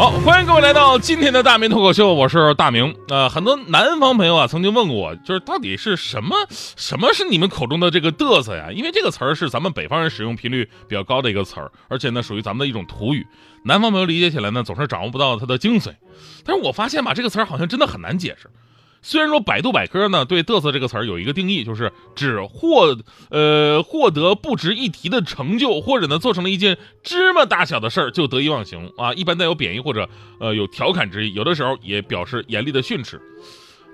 好，欢迎各位来到今天的大明脱口秀，我是大明。呃，很多南方朋友啊曾经问过我，就是到底是什么什么是你们口中的这个嘚瑟呀？因为这个词儿是咱们北方人使用频率比较高的一个词儿，而且呢属于咱们的一种土语，南方朋友理解起来呢总是掌握不到它的精髓。但是我发现吧，这个词儿好像真的很难解释。虽然说百度百科呢对“嘚瑟”这个词儿有一个定义，就是指获呃获得不值一提的成就，或者呢做成了一件芝麻大小的事儿就得意忘形啊，一般带有贬义或者呃有调侃之意，有的时候也表示严厉的训斥，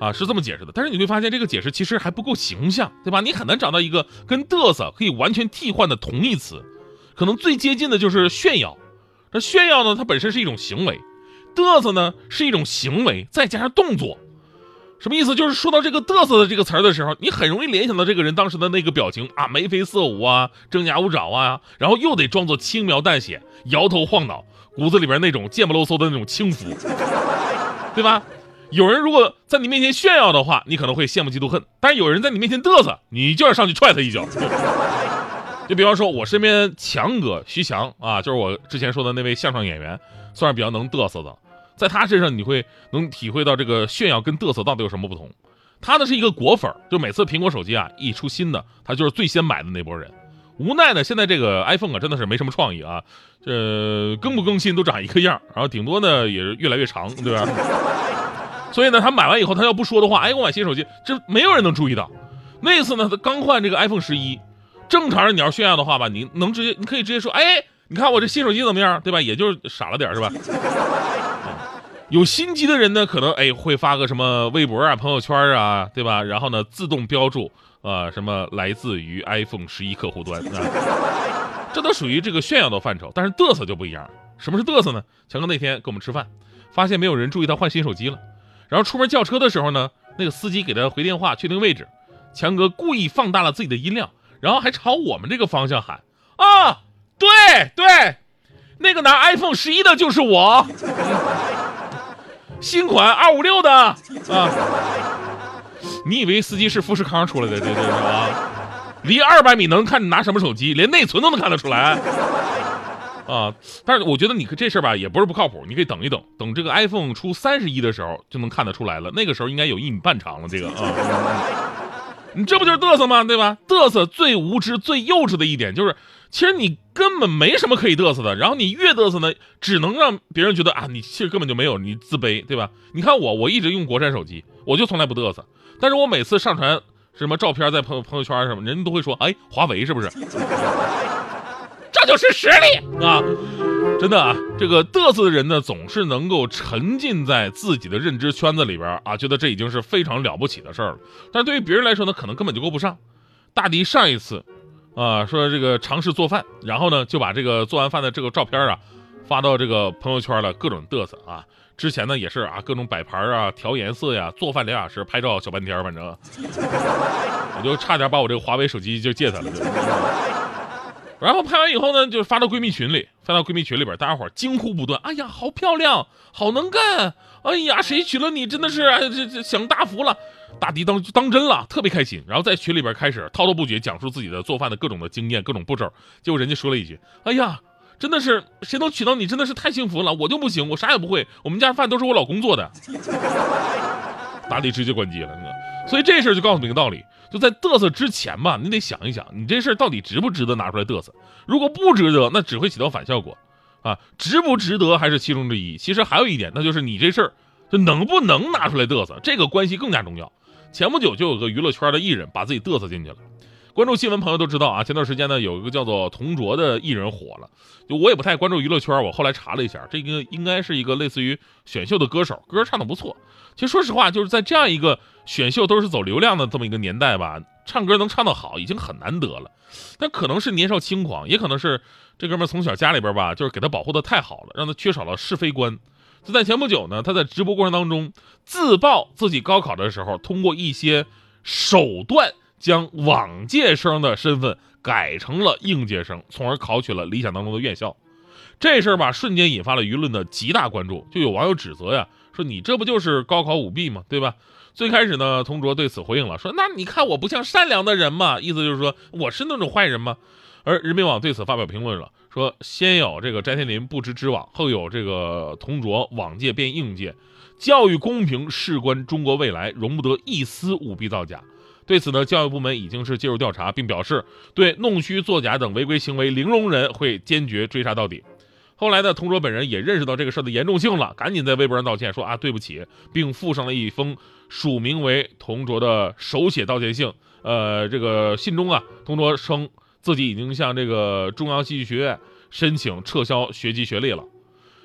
啊是这么解释的。但是你会发现这个解释其实还不够形象，对吧？你很难找到一个跟嘚瑟可以完全替换的同义词，可能最接近的就是炫耀。这炫耀呢，它本身是一种行为，嘚瑟呢是一种行为再加上动作。什么意思？就是说到这个“嘚瑟”的这个词儿的时候，你很容易联想到这个人当时的那个表情啊，眉飞色舞啊，张牙舞爪啊，然后又得装作轻描淡写，摇头晃脑，骨子里边那种贱不溜嗖的那种轻浮，对吧？有人如果在你面前炫耀的话，你可能会羡慕嫉妒恨；但是有人在你面前嘚瑟，你就要上去踹他一脚。就比方说，我身边强哥徐强啊，就是我之前说的那位相声演员，算是比较能嘚瑟的。在他身上，你会能体会到这个炫耀跟嘚瑟到底有什么不同。他呢是一个果粉，就每次苹果手机啊一出新的，他就是最先买的那波人。无奈呢，现在这个 iPhone 啊真的是没什么创意啊，这更不更新都长一个样，然后顶多呢也是越来越长，对吧？所以呢，他买完以后，他要不说的话，哎，我买新手机，这没有人能注意到。那次呢，他刚换这个 iPhone 十一，正常人你要炫耀的话吧，你能直接，你可以直接说，哎，你看我这新手机怎么样，对吧？也就是傻了点是吧？有心机的人呢，可能哎会发个什么微博啊、朋友圈啊，对吧？然后呢，自动标注啊什么来自于 iPhone 十一客户端啊，这都属于这个炫耀的范畴。但是嘚瑟就不一样，什么是嘚瑟呢？强哥那天跟我们吃饭，发现没有人注意他换新手机了，然后出门叫车的时候呢，那个司机给他回电话确定位置，强哥故意放大了自己的音量，然后还朝我们这个方向喊啊，对对，那个拿 iPhone 十一的就是我。新款二五六的啊，你以为司机是富士康出来的？这这是啊，离二百米能看你拿什么手机，连内存都能看得出来啊！但是我觉得你这事儿吧也不是不靠谱，你可以等一等，等这个 iPhone 出三十一的时候就能看得出来了，那个时候应该有一米半长了。这个啊，你这不就是嘚瑟吗？对吧？嘚瑟最无知、最幼稚的一点就是。其实你根本没什么可以嘚瑟的，然后你越嘚瑟呢，只能让别人觉得啊，你其实根本就没有，你自卑，对吧？你看我，我一直用国产手机，我就从来不嘚瑟，但是我每次上传什么照片在朋朋友圈什么，人家都会说，哎，华为是不是？这就是实力啊！真的啊，这个嘚瑟的人呢，总是能够沉浸在自己的认知圈子里边啊，觉得这已经是非常了不起的事儿了。但对于别人来说呢，可能根本就够不上。大迪上一次。啊，说这个尝试做饭，然后呢就把这个做完饭的这个照片啊发到这个朋友圈了，各种嘚瑟啊。之前呢也是啊，各种摆盘啊、调颜色呀、做饭两小时、拍照小半天，反正我就差点把我这个华为手机就借他了。然后拍完以后呢，就发到闺蜜群里，发到闺蜜群里边，大家伙惊呼不断：“哎呀，好漂亮，好能干！哎呀，谁娶了你，真的是这这享大福了。”大迪当当真了，特别开心，然后在群里边开始滔滔不绝讲述自己的做饭的各种的经验、各种步骤。结果人家说了一句：“哎呀，真的是谁能娶到你，真的是太幸福了，我就不行，我啥也不会，我们家饭都是我老公做的。”大迪直接关机了。所以这事儿就告诉你个道理：就在嘚瑟之前吧，你得想一想，你这事儿到底值不值得拿出来嘚瑟？如果不值得，那只会起到反效果。啊，值不值得还是其中之一。其实还有一点，那就是你这事儿就能不能拿出来嘚瑟，这个关系更加重要。前不久就有个娱乐圈的艺人把自己嘚瑟进去了。关注新闻朋友都知道啊，前段时间呢有一个叫做童卓的艺人火了。就我也不太关注娱乐圈，我后来查了一下，这个应该是一个类似于选秀的歌手，歌唱的不错。其实说实话，就是在这样一个选秀都是走流量的这么一个年代吧，唱歌能唱得好已经很难得了。但可能是年少轻狂，也可能是这哥们从小家里边吧，就是给他保护的太好了，让他缺少了是非观。就在前不久呢，他在直播过程当中自曝自己高考的时候，通过一些手段将往届生的身份改成了应届生，从而考取了理想当中的院校。这事儿吧，瞬间引发了舆论的极大关注，就有网友指责呀，说你这不就是高考舞弊吗？对吧？最开始呢，同卓对此回应了，说那你看我不像善良的人吗？意思就是说我是那种坏人吗？而人民网对此发表评论了，说先有这个翟天临不知之网，后有这个同卓往届变应届，教育公平事关中国未来，容不得一丝舞弊造假。对此呢，教育部门已经是介入调查，并表示对弄虚作假等违规行为零容忍，会坚决追查到底。后来呢，同卓本人也认识到这个事儿的严重性了，赶紧在微博上道歉，说啊对不起，并附上了一封署名为同卓的手写道歉信。呃，这个信中啊，同卓称。自己已经向这个中央戏剧学院申请撤销学籍学历了。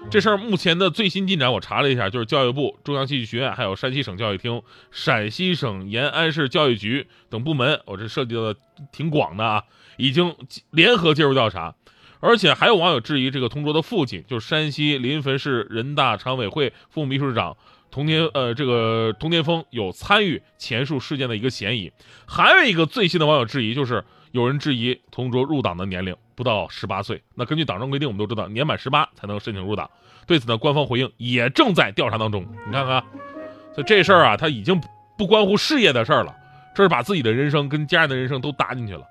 这事儿目前的最新进展，我查了一下，就是教育部、中央戏剧学院、还有山西省教育厅、陕西省延安市教育局等部门，我这涉及的挺广的啊，已经联合介入调查。而且还有网友质疑，这个同桌的父亲，就是山西临汾市人大常委会副秘书长童天，呃，这个童天峰有参与前述事件的一个嫌疑。还有一个最新的网友质疑，就是。有人质疑同桌入党的年龄不到十八岁，那根据党章规定，我们都知道年满十八才能申请入党。对此呢，官方回应也正在调查当中。你看看，所以这事儿啊，他已经不关乎事业的事儿了，这是把自己的人生跟家人的人生都搭进去了。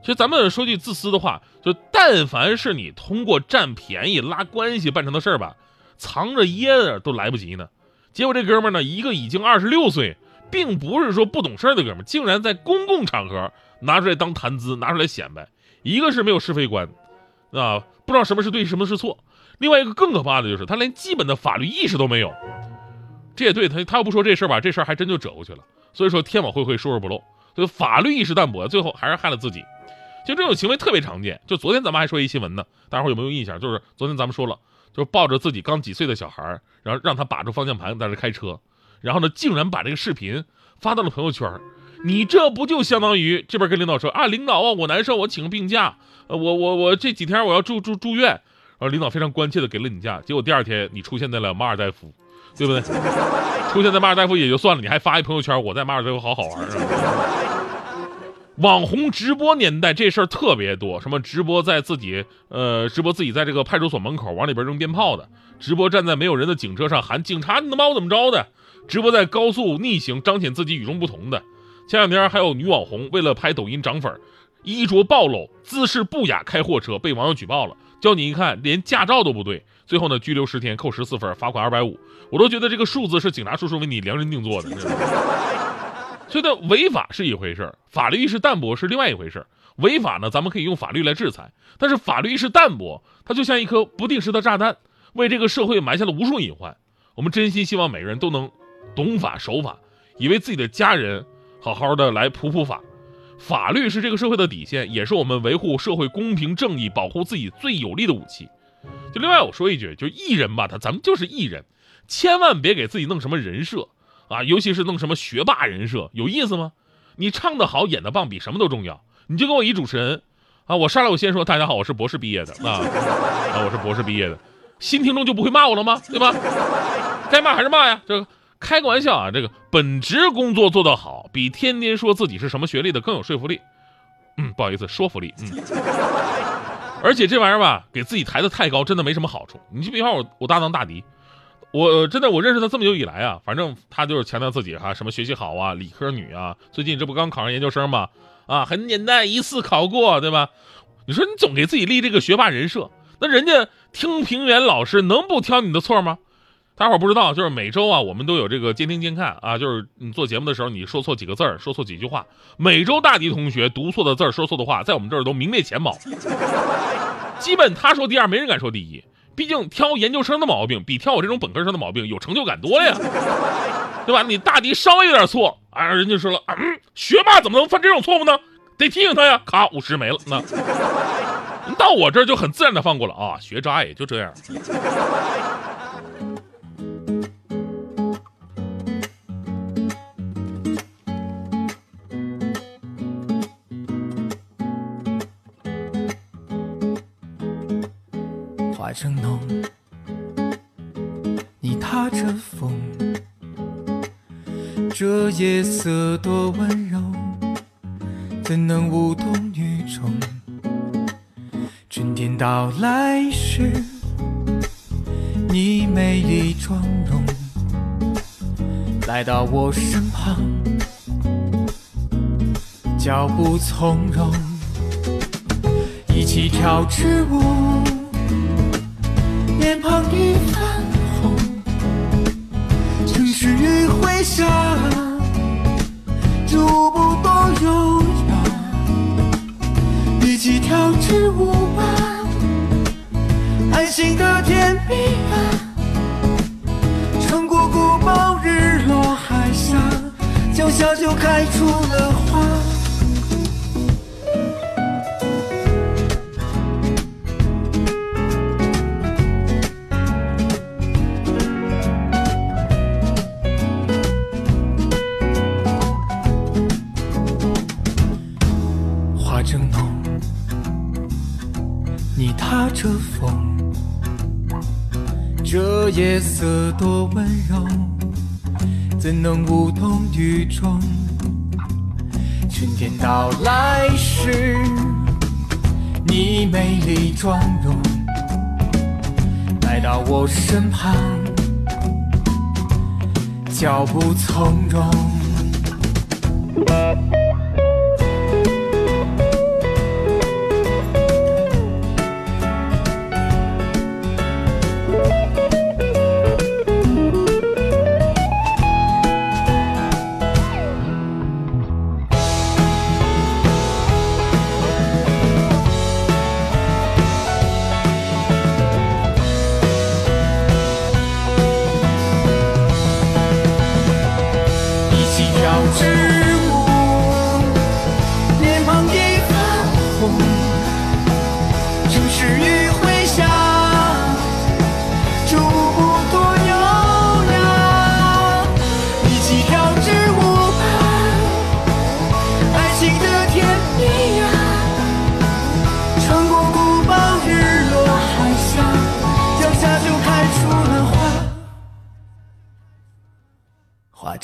其实咱们说句自私的话，就但凡是你通过占便宜拉关系办成的事儿吧，藏着掖着都来不及呢。结果这哥们儿呢，一个已经二十六岁，并不是说不懂事儿的哥们儿，竟然在公共场合。拿出来当谈资，拿出来显摆，一个是没有是非观，啊，不知道什么是对，什么是错；另外一个更可怕的就是他连基本的法律意识都没有。这也对他，他要不说这事儿吧，这事儿还真就折过去了。所以说天网恢恢，疏而不漏。所以法律意识淡薄，最后还是害了自己。其实这种行为特别常见。就昨天咱们还说一新闻呢，大伙有没有印象？就是昨天咱们说了，就抱着自己刚几岁的小孩，然后让他把住方向盘在这开车，然后呢，竟然把这个视频发到了朋友圈。你这不就相当于这边跟领导说啊，领导啊，我难受，我请个病假，呃，我我我这几天我要住住住院，然后领导非常关切的给了你假，结果第二天你出现在了马尔代夫，对不对？出现在马尔代夫也就算了，你还发一朋友圈，我在马尔代夫好好玩啊。网红直播年代这事儿特别多，什么直播在自己呃直播自己在这个派出所门口往里边扔鞭炮的，直播站在没有人的警车上喊警察你能把我怎么着的，直播在高速逆行彰显自己与众不同的。前两天还有女网红为了拍抖音涨粉，衣着暴露，姿势不雅开货车，被网友举报了。叫你一看，连驾照都不对。最后呢，拘留十天，扣十四分，罚款二百五。我都觉得这个数字是警察叔叔为你量身定做的。所以呢，违法是一回事儿法律意识淡薄是另外一回事儿违法呢，咱们可以用法律来制裁，但是法律意识淡薄，它就像一颗不定时的炸弹，为这个社会埋下了无数隐患。我们真心希望每个人都能懂法守法，以为自己的家人。好好的来普普法，法律是这个社会的底线，也是我们维护社会公平正义、保护自己最有力的武器。就另外我说一句，就艺人吧，他咱们就是艺人，千万别给自己弄什么人设啊，尤其是弄什么学霸人设，有意思吗？你唱得好，演得棒，比什么都重要。你就跟我一主持人啊，我上来我先说大家好，我是博士毕业的啊，啊我是博士毕业的，新听众就不会骂我了吗？对吧？该骂还是骂呀，这个。开个玩笑啊，这个本职工作做得好，比天天说自己是什么学历的更有说服力。嗯，不好意思，说服力。嗯，而且这玩意儿吧，给自己抬得太高，真的没什么好处。你就比方我，我搭档大迪，我真的我认识他这么久以来啊，反正他就是强调自己哈，什么学习好啊，理科女啊。最近这不刚考上研究生吗？啊，很简单，一次考过，对吧？你说你总给自己立这个学霸人设，那人家听评员老师能不挑你的错吗？大伙儿不知道，就是每周啊，我们都有这个监听监看啊，就是你做节目的时候，你说错几个字儿，说错几句话，每周大迪同学读错的字儿，说错的话，在我们这儿都名列前茅。基本他说第二，没人敢说第一。毕竟挑研究生的毛病，比挑我这种本科生的毛病有成就感多呀，对吧？你大迪稍微有点错，啊，人家说了，嗯，学霸怎么能犯这种错误呢？得提醒他呀，咔，五十没了。那到我这儿就很自然的放过了啊，学渣也就这样。这夜色多温柔，怎能无动于衷？春天到来时，你美丽妆容来到我身旁，脚步从容，一起跳支舞，脸庞已泛红，城市余晖下，甜蜜啊，穿过古堡，日落海峡，脚下就开出了。花这夜色多温柔，怎能无动于衷？春天到来时，你美丽妆容来到我身旁，脚步从容。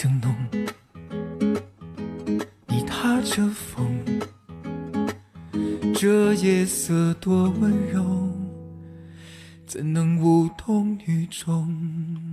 正浓，你踏着风，这夜色多温柔，怎能无动于衷？